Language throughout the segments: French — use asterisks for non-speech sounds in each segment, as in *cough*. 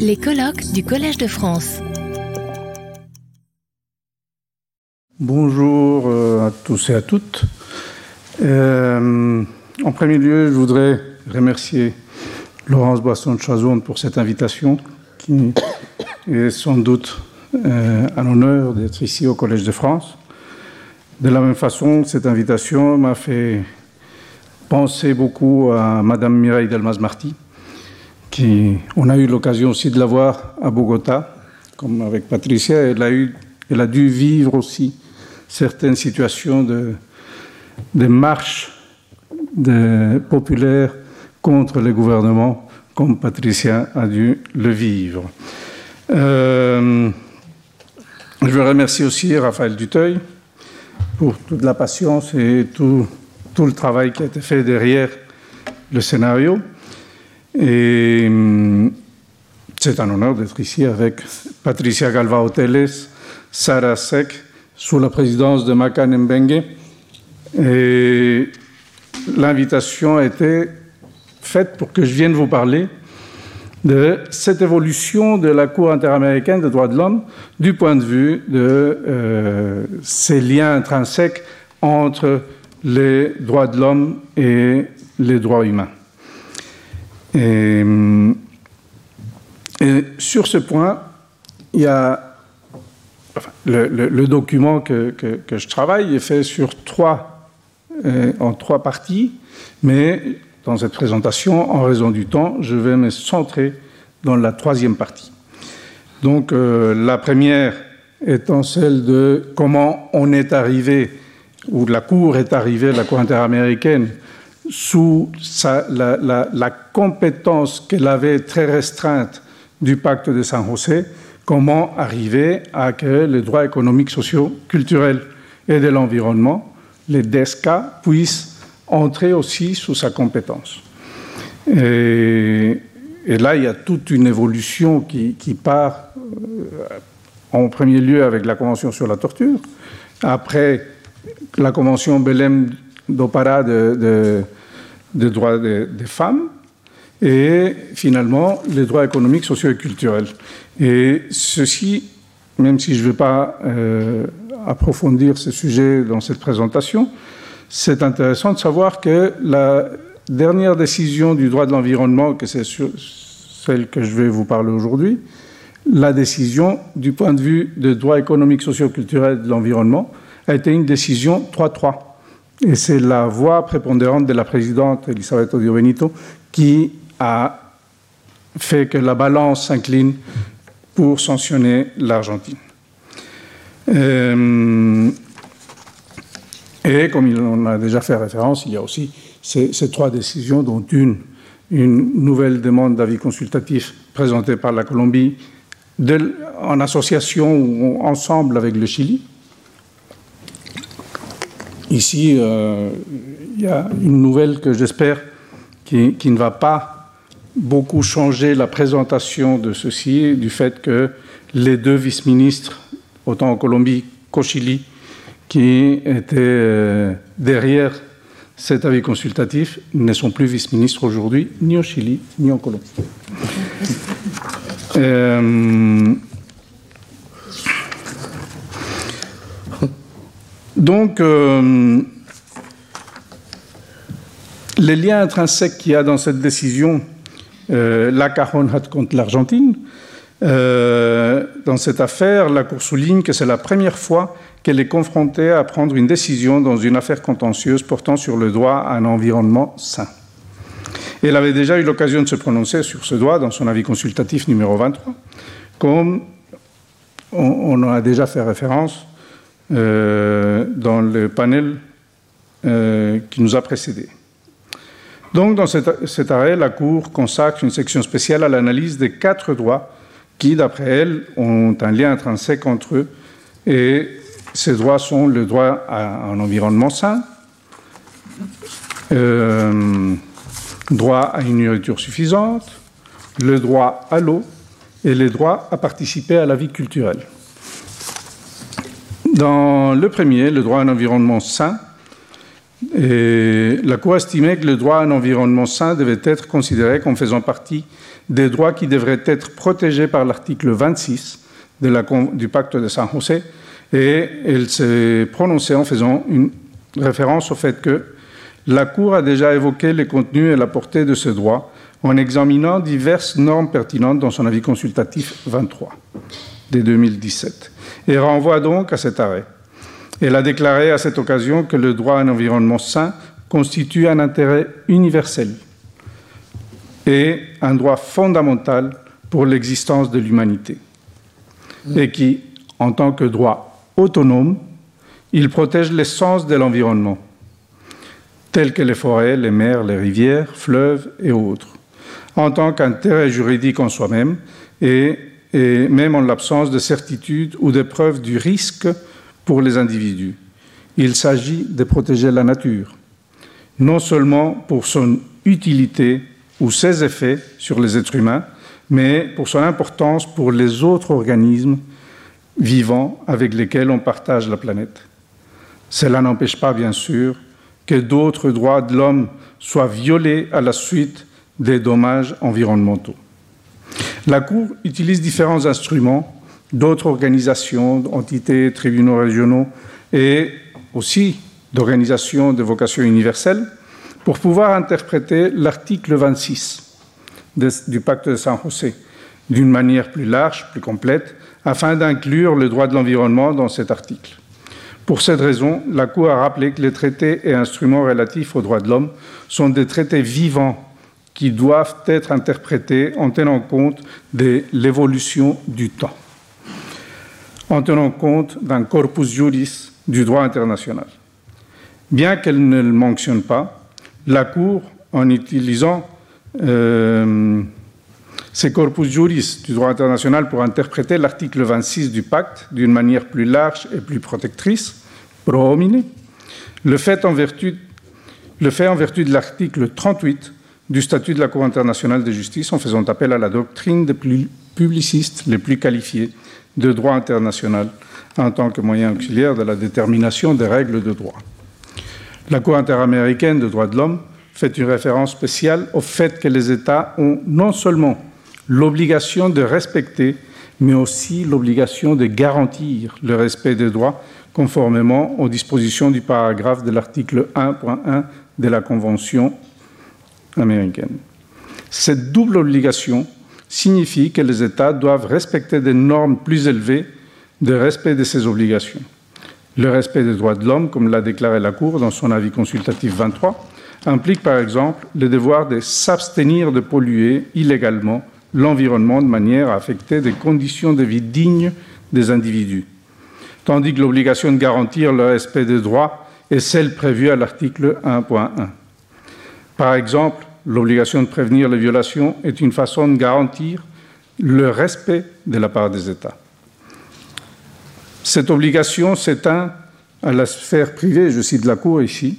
Les colloques du Collège de France. Bonjour euh, à tous et à toutes. Euh, en premier lieu, je voudrais remercier Laurence Boisson de Chazonde pour cette invitation qui est sans doute euh, un honneur d'être ici au Collège de France. De la même façon, cette invitation m'a fait penser beaucoup à Madame Mireille Delmas-Marty, on a eu l'occasion aussi de la voir à Bogota, comme avec Patricia. Elle a, dû vivre aussi certaines situations de, de marche de, contre le gouvernement, comme Patricia a dû le vivre. Euh, je veux remercier aussi Raphaël Duteuil pour toute la patience et tout le travail qui a été fait derrière le scénario. Et hum, c'est un honneur d'être ici avec Patricia Galvao Teles, Sarah Sek, sous la présidence de Makan Mbengue. Et l'invitation a été faite pour que je vienne vous parler de cette évolution de la Cour interaméricaine des droits de l'homme du point de vue de euh, ces liens intrinsèques entre les droits de l'homme et les droits humains. Et, et, sur ce point, il y a le, document que, je travaille est fait sur trois, euh, en trois parties, mais dans cette présentation, en raison du temps, je vais me centrer dans la troisième partie. Donc euh, la première étant celle de comment on est arrivé, ou la Cour est arrivée, la Cour interaméricaine, sous la, compétence qu'elle avait très restreinte du pacte de San José, comment arriver à que les droits économiques, sociaux, culturels et de l'environnement, les DESCA, puissent entrer aussi sous sa compétence. Et, là, il y a toute une évolution qui, qui part euh, en premier lieu avec la Convention sur la torture, après la Convention Belém do Pará de, droits des de femmes, et finalement les droits économiques, sociaux et culturels. Et ceci, même si je ne vais pas euh, approfondir ce sujet dans cette présentation, c'est intéressant de savoir que la dernière décision du droit de l'environnement, que c'est celle que je vais vous parler aujourd'hui, la décision du point de vue des droits économiques, sociaux, culturels de l'environnement a été une décision 3-3. Et c'est la voix prépondérante de la présidente Elisabeth Odio Benito qui a fait que la balance s'incline pour sanctionner l'Argentine. Euh, et comme on a déjà fait référence, il y a aussi ces, trois décisions, dont une, une nouvelle demande d'avis consultatif présentée par la Colombie en association ou ensemble avec le Chili. Ici, euh, il y a une nouvelle que j'espère qui, ne va pas beaucoup changer la présentation de ceci, du fait que les deux vice-ministres, autant en Colombie qu'au Chili, qui étaient euh, derrière cet avis consultatif ne sont plus vice-ministres aujourd'hui, ni au Chili, ni en Colombie. Euh, donc, euh, les liens intrinsèques qu'il y a dans cette décision, euh, la contre l'Argentine, euh, dans cette affaire, la Cour souligne que c'est la première fois qu'elle est confrontée à prendre une décision dans une affaire contentieuse portant sur le droit à un environnement sain. Elle avait déjà eu l'occasion de se prononcer sur ce droit dans son avis consultatif numéro 23, comme on, on a déjà fait référence dans le panel euh, qui nous a précédés. Donc, dans cet, cet, arrêt, la Cour consacre une section spéciale à l'analyse des quatre droits qui, d'après elle, ont un lien intrinsèque entre eux et ces droits sont le droit à un environnement sain, euh, droit à une nourriture suffisante, le droit à l'eau et les droits à participer à la vie culturelle. Dans le premier, le droit à un environnement sain, la Cour estimait que le droit à un environnement sain devait être considéré comme faisant partie des droits qui devraient être protégés par l'article 26 de la, du pacte de San José, et elle s'est prononcée en faisant une référence au fait que la Cour a déjà évoqué les contenus et la portée de ce droit en examinant diverses normes pertinentes dans son avis consultatif 23 de 2017 et renvoie donc à cet arrêt. Elle a déclaré à cette occasion que le droit à un environnement sain constitue un intérêt universel et un droit fondamental pour l'existence de l'humanité, et qui, en tant que droit autonome, il protège l'essence de l'environnement, tels que les forêts, les mers, les rivières, fleuves et autres, en tant qu'intérêt juridique en soi-même et, et, même en l'absence de certitude ou de preuve du risque pour les individus. Il s'agit de protéger la nature, non seulement pour son utilité ou ses effets sur les êtres humains, mais pour son importance pour les autres organismes vivants avec lesquels on partage la planète. Cela n'empêche pas, bien sûr, que d'autres droits de l'homme soient violés à la suite des dommages environnementaux. La Cour utilise différents instruments d'autres organisations, entités, tribunaux régionaux et aussi d'organisations de vocation universelle pour pouvoir interpréter l'article 26 du pacte de San José d'une manière plus large, plus complète, afin d'inclure le droit de l'environnement dans cet article. Pour cette raison, la Cour a rappelé que les traités et instruments relatifs aux droits de l'homme sont des traités vivants qui doivent être interprétés en tenant compte de l'évolution du temps en tenant compte d'un corpus juris du droit international. Bien qu'elle ne le mentionne pas, la Cour, en utilisant euh, ces corpus juris du droit international pour interpréter l'article 26 du pacte d'une manière plus large et plus protectrice, pro le fait en vertu, le fait en vertu de l'article 38 du statut de la Cour internationale de justice en faisant appel à la doctrine des plus publicistes les plus qualifiés de droit international en tant que moyen auxiliaire de la détermination des règles de droit. La Cour interaméricaine des droits de l'homme fait une référence spéciale au fait que les États ont non seulement l'obligation de respecter, mais aussi l'obligation de garantir le respect des droits conformément aux dispositions du paragraphe de l'article 1.1 de la Convention américaine. Cette double obligation signifie que les États doivent respecter des normes plus élevées de respect de ces obligations. Le respect des droits de l'homme, comme l'a déclaré la Cour dans son avis consultatif 23, implique par exemple le devoir de s'abstenir de polluer illégalement l'environnement de manière à affecter des conditions de vie dignes des individus, tandis que l'obligation de garantir le respect des droits est celle prévue à l'article 1.1. Par exemple, l'obligation de prévenir les violations est une façon de garantir le respect de la part des États. Cette obligation s'éteint à la sphère privée, je cite la Cour ici,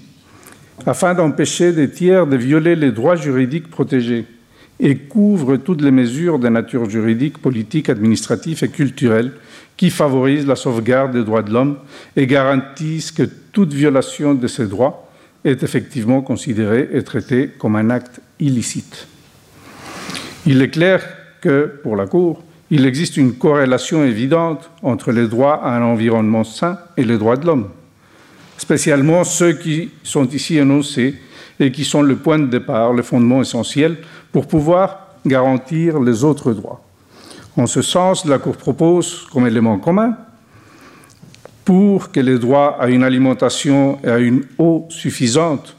afin d'empêcher des tiers de violer les droits juridiques protégés et couvre toutes les mesures de nature juridique, politique, administrative et culturelle qui favorisent la sauvegarde des droits de l'homme et garantissent que toute violation de ces droits est effectivement considéré et traité comme un acte illicite. Il est clair que, pour la Cour, il existe une corrélation évidente entre les droits à un environnement sain et les droits de l'homme, spécialement ceux qui sont ici énoncés et qui sont le point de départ, le fondement essentiel pour pouvoir garantir les autres droits. En ce sens, la Cour propose comme élément commun pour que les droits à une alimentation et à une eau suffisante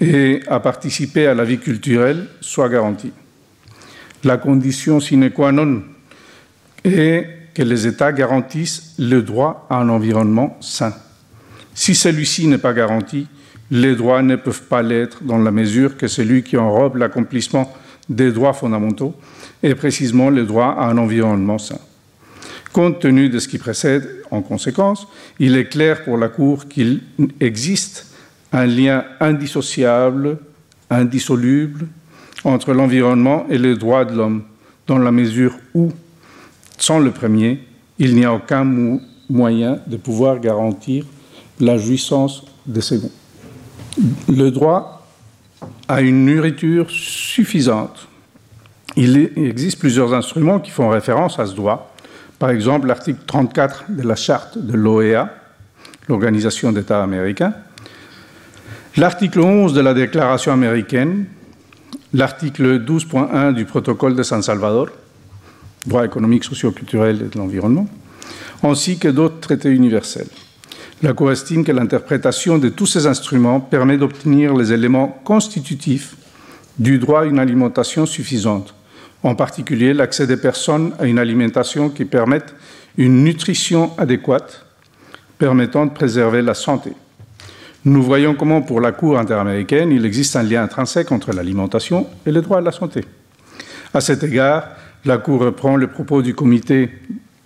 et à participer à la vie culturelle soient garantis. La condition sine qua non est que les États garantissent le droit à un environnement sain. Si celui-ci n'est pas garanti, les droits ne peuvent pas l'être dans la mesure que celui qui enrobe l'accomplissement des droits fondamentaux est précisément le droit à un environnement sain. Compte tenu de ce qui précède, en conséquence, il est clair pour la Cour qu'il existe un lien indissociable, indissoluble entre l'environnement et les droits de l'homme, dans la mesure où, sans le premier, il n'y a aucun moyen de pouvoir garantir la jouissance des seconds. le droit à une nourriture suffisante. Il existe plusieurs instruments qui font référence à ce droit. Par exemple, l'article 34 de la charte de l'OEA, l'Organisation d'États américains, l'article 11 de la Déclaration américaine, l'article 12.1 du protocole de San Salvador, droit économique, socio-culturel et de l'environnement, ainsi que d'autres traités universels. La Cour estime que l'interprétation de tous ces instruments permet d'obtenir les éléments constitutifs du droit à une alimentation suffisante, en particulier l'accès des personnes à une alimentation qui permette une nutrition adéquate, permettant de préserver la santé. Nous voyons comment, pour la Cour interaméricaine, il existe un lien intrinsèque entre l'alimentation et le droit à la santé. À cet égard, la Cour reprend le propos du Comité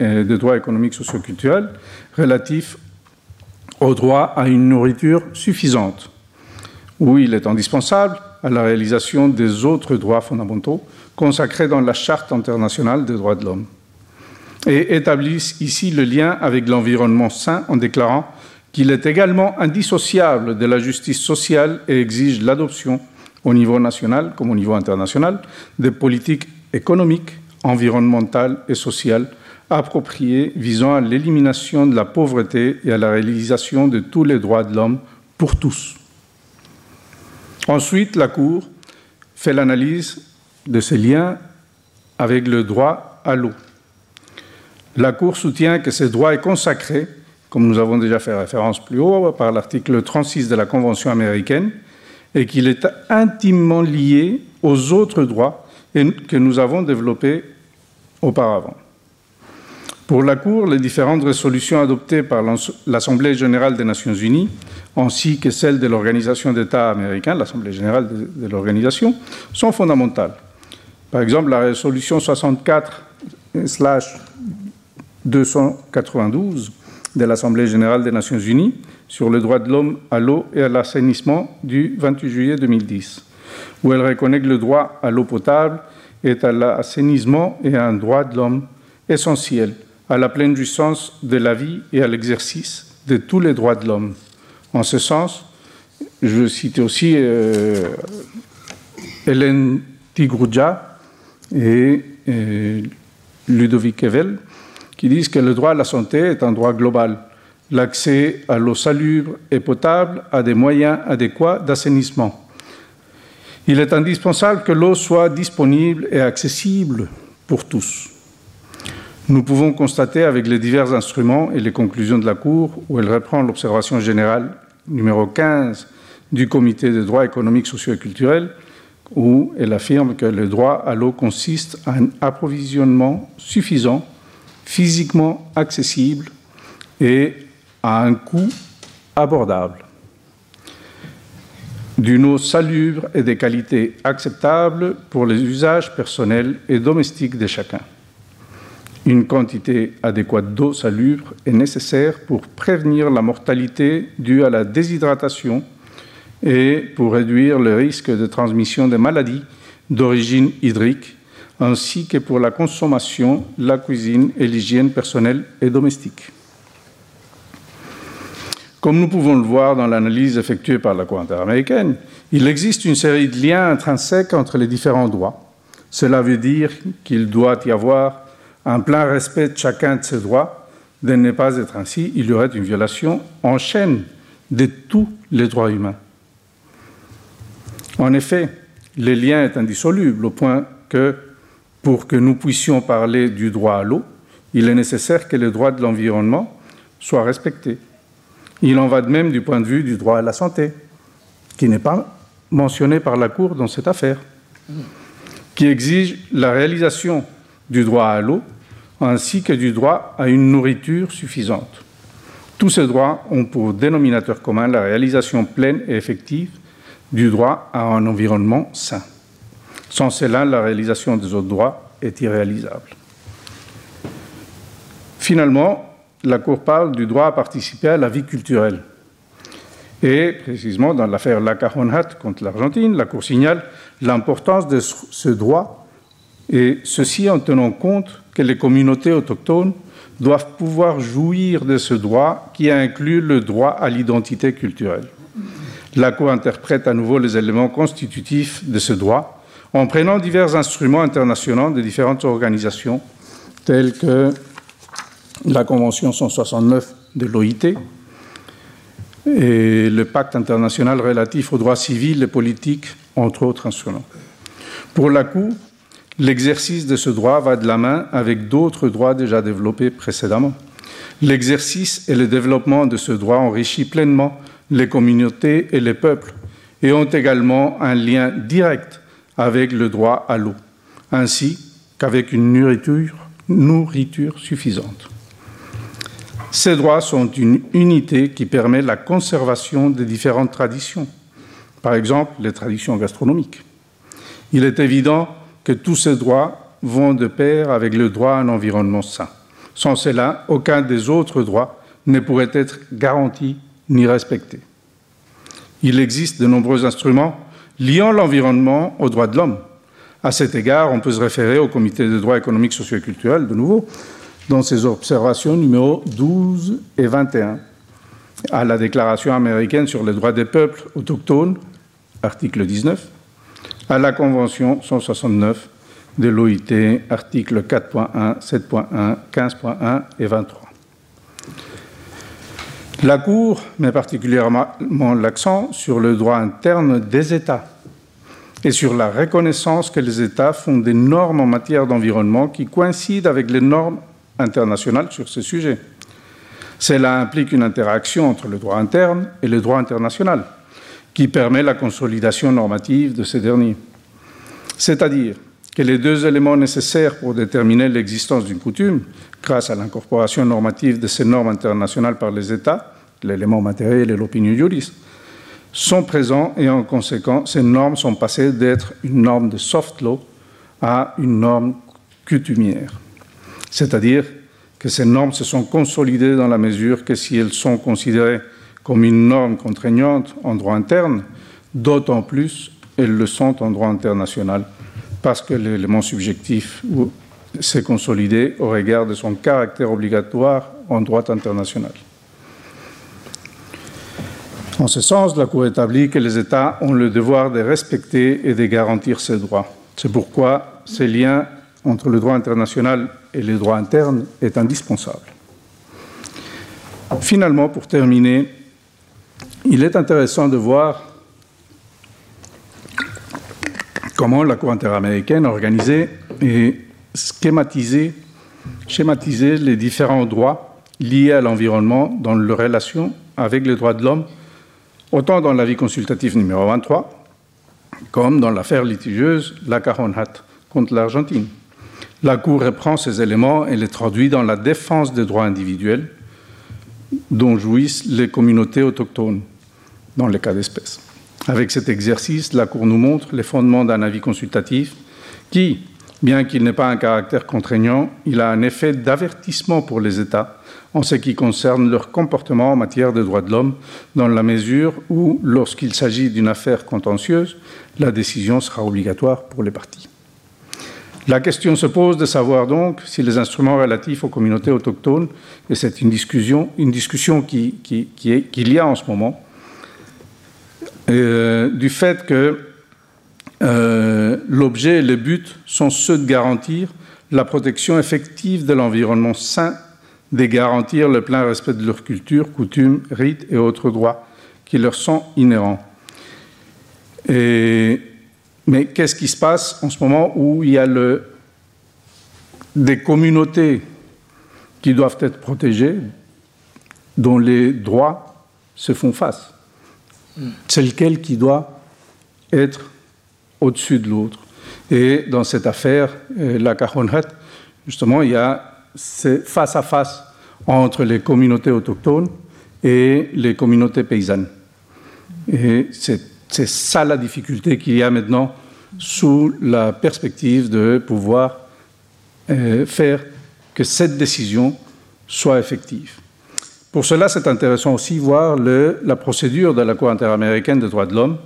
euh, de droit économique socio-culturel relatif au droit à une nourriture suffisante, où il est indispensable à la réalisation des autres droits fondamentaux consacrés dans la Charte internationale des droits de l'homme, et établissent ici le lien avec l'environnement sain en déclarant qu'il est également indissociable de la justice sociale et exige l'adoption au niveau national comme au niveau international de politiques économiques, environnementales et sociales appropriées visant à l'élimination de la pauvreté et à la réalisation de tous les droits de l'homme pour tous. Ensuite, la Cour fait l'analyse de ces liens avec le droit à l'eau. La Cour soutient que ce droit est consacré comme nous avons déjà fait référence plus haut, par l'article 36 de la Convention américaine, et qu'il est intimement lié aux autres droits que nous avons développés auparavant. Pour la Cour, les différentes résolutions adoptées par l'Assemblée générale des Nations unies, ainsi que celles de l'Organisation d'État américain, l'Assemblée générale de, l'organisation, sont fondamentales. Par exemple, la résolution 64-292 de l'Assemblée générale des Nations unies sur le droit de l'homme à l'eau et à l'assainissement du 28 juillet 2010, où elle reconnaît que le droit à l'eau potable est à l'assainissement et à un droit de l'homme essentiel à la pleine jouissance de la vie et à l'exercice de tous les droits de l'homme. En ce sens, je cite aussi euh, Hélène Tigrouja et, et Ludovic Evel, qui disent que le droit à la santé est un droit global. L'accès à l'eau salubre et potable a des moyens adéquats d'assainissement. Il est indispensable que l'eau soit disponible et accessible pour tous. Nous pouvons constater avec les divers instruments et les conclusions de la Cour, où elle reprend l'observation générale numéro 15 du Comité des droits économiques, sociaux et culturels, où elle affirme que le droit à l'eau consiste à un approvisionnement suffisant physiquement accessible et à un coût abordable, d'une eau salubre et des qualités acceptables pour les usages personnels et domestiques de chacun. Une quantité adéquate d'eau salubre est nécessaire pour prévenir la mortalité due à la déshydratation et pour réduire le risque de transmission de maladies d'origine hydrique ainsi que pour la consommation, la cuisine et l'hygiène personnelle et domestique. Comme nous pouvons le voir dans l'analyse effectuée par la Cour interaméricaine, il existe une série de liens intrinsèques entre les différents droits. Cela veut dire qu'il doit y avoir un plein respect de chacun de ces droits. De ne pas être ainsi, il y aurait une violation en chaîne de tous les droits humains. En effet, le lien est indissoluble au point que pour que nous puissions parler du droit à l'eau, il est nécessaire que le droit de l'environnement soit respecté. Il en va de même du point de vue du droit à la santé, qui n'est pas mentionné par la Cour dans cette affaire, qui exige la réalisation du droit à l'eau ainsi que du droit à une nourriture suffisante. Tous ces droits ont pour dénominateur commun la réalisation pleine et effective du droit à un environnement sain. Sans cela, la réalisation des autres droits est irréalisable. Finalement, la Cour parle du droit à participer à la vie culturelle. Et précisément dans l'affaire Lacajonat contre l'Argentine, la Cour signale l'importance de ce droit, et ceci en tenant compte que les communautés autochtones doivent pouvoir jouir de ce droit qui inclut le droit à l'identité culturelle. La Cour interprète à nouveau les éléments constitutifs de ce droit en prenant divers instruments internationaux de différentes organisations, telles que la Convention 169 de l'OIT et le Pacte international relatif aux droits civils et politiques, entre autres instruments. Pour la Cour, l'exercice de ce droit va de la main avec d'autres droits déjà développés précédemment. L'exercice et le développement de ce droit enrichit pleinement les communautés et les peuples et ont également un lien direct avec le droit à l'eau, ainsi qu'avec une nourriture, nourriture suffisante. Ces droits sont une unité qui permet la conservation des différentes traditions, par exemple les traditions gastronomiques. Il est évident que tous ces droits vont de pair avec le droit à un environnement sain. Sans cela, aucun des autres droits ne pourrait être garanti ni respecté. Il existe de nombreux instruments liant l'environnement aux droits de l'homme. À cet égard, on peut se référer au Comité des droits économiques, sociaux et culturels, de nouveau, dans ses observations numéro 12 et 21, à la Déclaration américaine sur les droits des peuples autochtones, article 19, à la Convention 169 de l'OIT, articles 4.1, 7.1, 15.1 et 23. La Cour met particulièrement l'accent sur le droit interne des États et sur la reconnaissance que les États font des normes en matière d'environnement qui coïncident avec les normes internationales sur ce sujet. Cela implique une interaction entre le droit interne et le droit international, qui permet la consolidation normative de ces derniers. C'est-à-dire que les deux éléments nécessaires pour déterminer l'existence d'une coutume, grâce à l'incorporation normative de ces normes internationales par les États, l'élément matériel et l'opinion juriste, sont présents et en conséquence, ces normes sont passées d'être une norme de soft law à une norme coutumière. C'est-à-dire que ces normes se sont consolidées dans la mesure que si elles sont considérées comme une norme contraignante en droit interne, d'autant plus elles le sont en droit international parce que l'élément subjectif s'est consolidé au regard de son caractère obligatoire en droit international. En ce sens, la Cour établit que les États ont le devoir de respecter et de garantir ces droits. C'est pourquoi ce lien entre le droit international et le droit interne est indispensable. Finalement, pour terminer, il est intéressant de voir comment la Cour interaméricaine a organisé et schématisé, les différents droits liés à l'environnement dans leur relation avec les droits de l'homme, autant dans l'avis consultatif numéro 23 comme dans l'affaire litigieuse La Caronhat contre l'Argentine. La Cour reprend ces éléments et les traduit dans la défense des droits individuels dont jouissent les communautés autochtones dans les cas d'espèce. Avec cet exercice, la Cour nous montre les fondements d'un avis consultatif qui, bien qu'il n'ait pas un caractère contraignant, il a un effet d'avertissement pour les États en ce qui concerne leur comportement en matière de droits de l'homme, dans la mesure où, lorsqu'il s'agit d'une affaire contentieuse, la décision sera obligatoire pour les parties. La question se pose de savoir donc si les instruments relatifs aux communautés autochtones, et c'est une discussion, une discussion qui, qui, qu'il y a en ce moment, euh, du fait que euh, l'objet et le but sont ceux de garantir la protection effective de l'environnement sain, de garantir le plein respect de leur culture, coutumes, rites et autres droits qui leur sont inhérents. Mais qu'est-ce qui se passe en ce moment où il y a des communautés qui doivent être protégées, dont les droits se font face? C'est lequel qui doit être au-dessus de l'autre. Et dans cette affaire, euh, la Cajonret, justement, il y a face à face entre les communautés autochtones et les communautés paysannes. Et c'est ça la difficulté qu'il y a maintenant sous la perspective de pouvoir euh, faire que cette décision soit effective. Pour cela, c'est intéressant aussi voir la procédure de la Cour interaméricaine des droits de l'homme.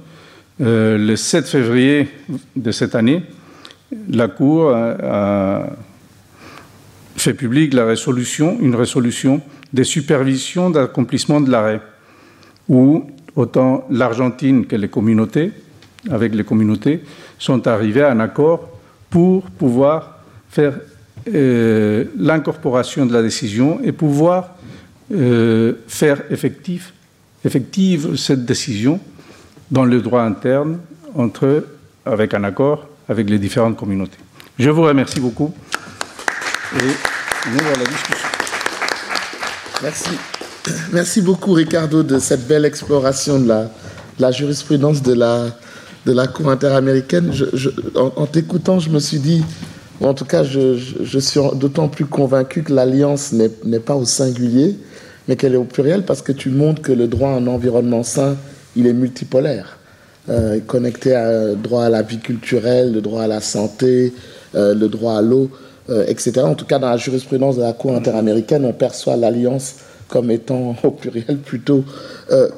Euh, le 7 février de cette année, la Cour a, fait publique la résolution, une résolution des supervisions d'accomplissement de l'arrêt, où autant l'Argentine que les communautés, avec les communautés, sont arrivés à un accord pour pouvoir faire euh, l'incorporation de la décision et pouvoir euh, faire effective cette décision dans le droit interne entre, avec un accord avec les différentes communautés. Je vous remercie beaucoup et la. Merci. Merci beaucoup, Ricardo, de cette belle exploration de la, jurisprudence de la, Cour interaméricaine. en, t'écoutant, je me suis dit, en tout cas, je, je suis d'autant plus convaincu que l'alliance n'est pas au singulier, mais qu'elle est au pluriel parce que tu montres que le droit à un environnement sain, il est multipolaire. Euh, connecté à droit à la vie culturelle, le droit à la santé, euh, le droit à l'eau, euh, etc. En tout cas, dans la jurisprudence de la Cour interaméricaine, on perçoit l'alliance comme étant *laughs* au pluriel plutôt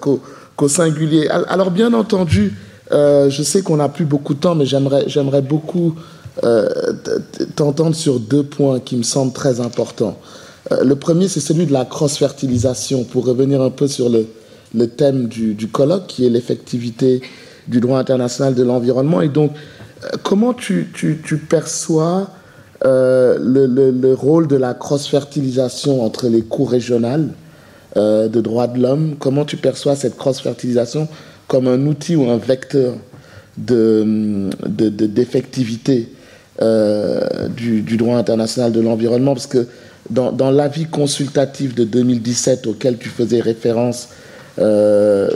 qu'au singulier. Alors, bien entendu, je sais qu'on n'a plus beaucoup de temps, mais j'aimerais beaucoup t'entendre sur deux points qui me semblent très importants. Le premier, c'est celui de la cross-fertilisation, pour revenir un peu sur le, thème du, colloque, qui est l'effectivité du droit international de l'environnement. Et donc, euh, comment tu, perçois euh, le, le, rôle de la cross-fertilisation entre les cours régionales euh, de droits de l'homme? Comment tu perçois cette cross-fertilisation comme un outil ou un vecteur d'effectivité de, du, du, droit international de l'environnement? Parce que dans, l'avis consultatif de 2017 auquel tu faisais référence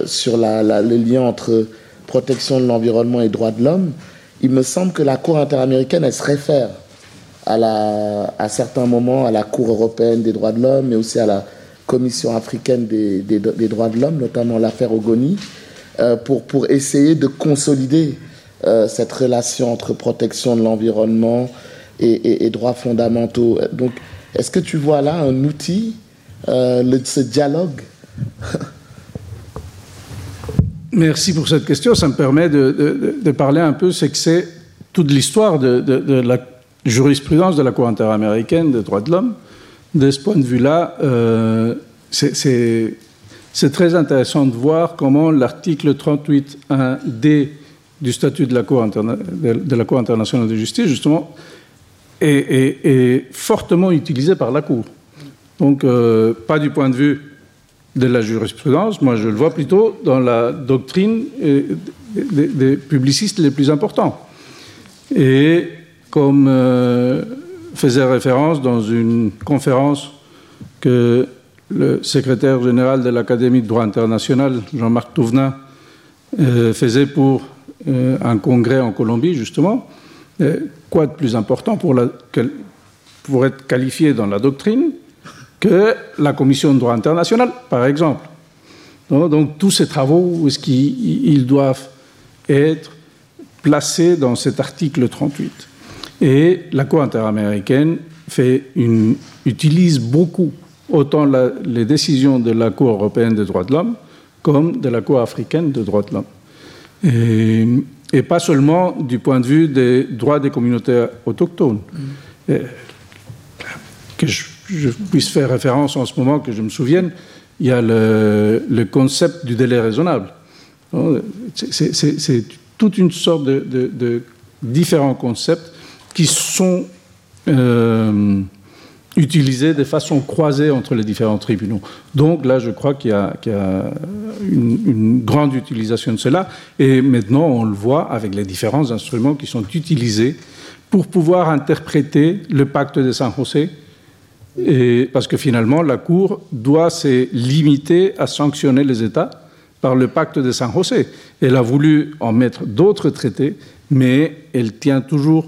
sur la, le lien entre protection de l'environnement et droits de l'homme, il me semble que la Cour interaméricaine, elle se réfère à, certains moments à la Cour européenne des droits de l'homme, mais aussi à la Commission africaine des, droits de l'homme, notamment l'affaire Ogoni, euh, pour, pour essayer de consolider euh, cette relation entre protection de l'environnement et, et, droits fondamentaux. Donc, est-ce que tu vois là un outil, euh, ce dialogue? *laughs* Merci pour cette question. Ça me permet de, parler un peu, c'est que c'est toute l'histoire de, la jurisprudence de la Cour interaméricaine des droits de l'homme. De ce point de vue-là, euh, c'est très intéressant de voir comment l'article 38.1d du statut de la Cour internationale de justice, justement, est, fortement utilisé par la Cour. Donc, euh, pas du point de vue de la jurisprudence, moi je le vois plutôt dans la doctrine des, publicistes les plus importants. Et comme euh, faisait référence dans une conférence que le secrétaire général de l'Académie de droit international, Jean-Marc Touvenin, euh, faisait pour euh, un congrès en Colombie, justement, quoi de plus important pour, être qualifié dans la doctrine que la Commission de droit international, par exemple? Donc, tous ces travaux, qu'ils doivent être placés dans cet article 38 Et la Cour interaméricaine utilise beaucoup autant les décisions de la Cour européenne des droits de l'homme comme de la Cour africaine des droits de l'homme. Et, pas seulement du point de vue des droits des communautés autochtones. Mm. que je, je puisse faire référence en ce moment, que je me souvienne, il y a le, concept du délai raisonnable. C'est toute une sorte de, différents concepts qui sont euh, utilisés de façon croisée entre les différents tribunaux. Donc là, je crois qu'il y a, une, une, grande utilisation de cela. Et maintenant, on le voit avec les différents instruments qui sont utilisés pour pouvoir interpréter le pacte de San José et parce que finalement, la Cour doit se limiter à sanctionner les États par le pacte de San José. Elle a voulu en mettre d'autres traités, mais elle tient toujours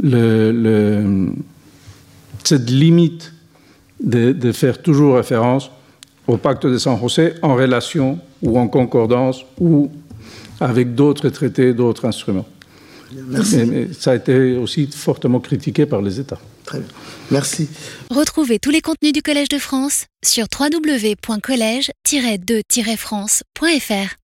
le, cette limite de, de, faire toujours référence au pacte de San José en relation ou en concordance ou avec d'autres traités, d'autres instruments. Mais, ça a été aussi fortement critiqué par les États. Très bien. Merci. Retrouvez tous les contenus du Collège de France sur www.colège-2-france.fr.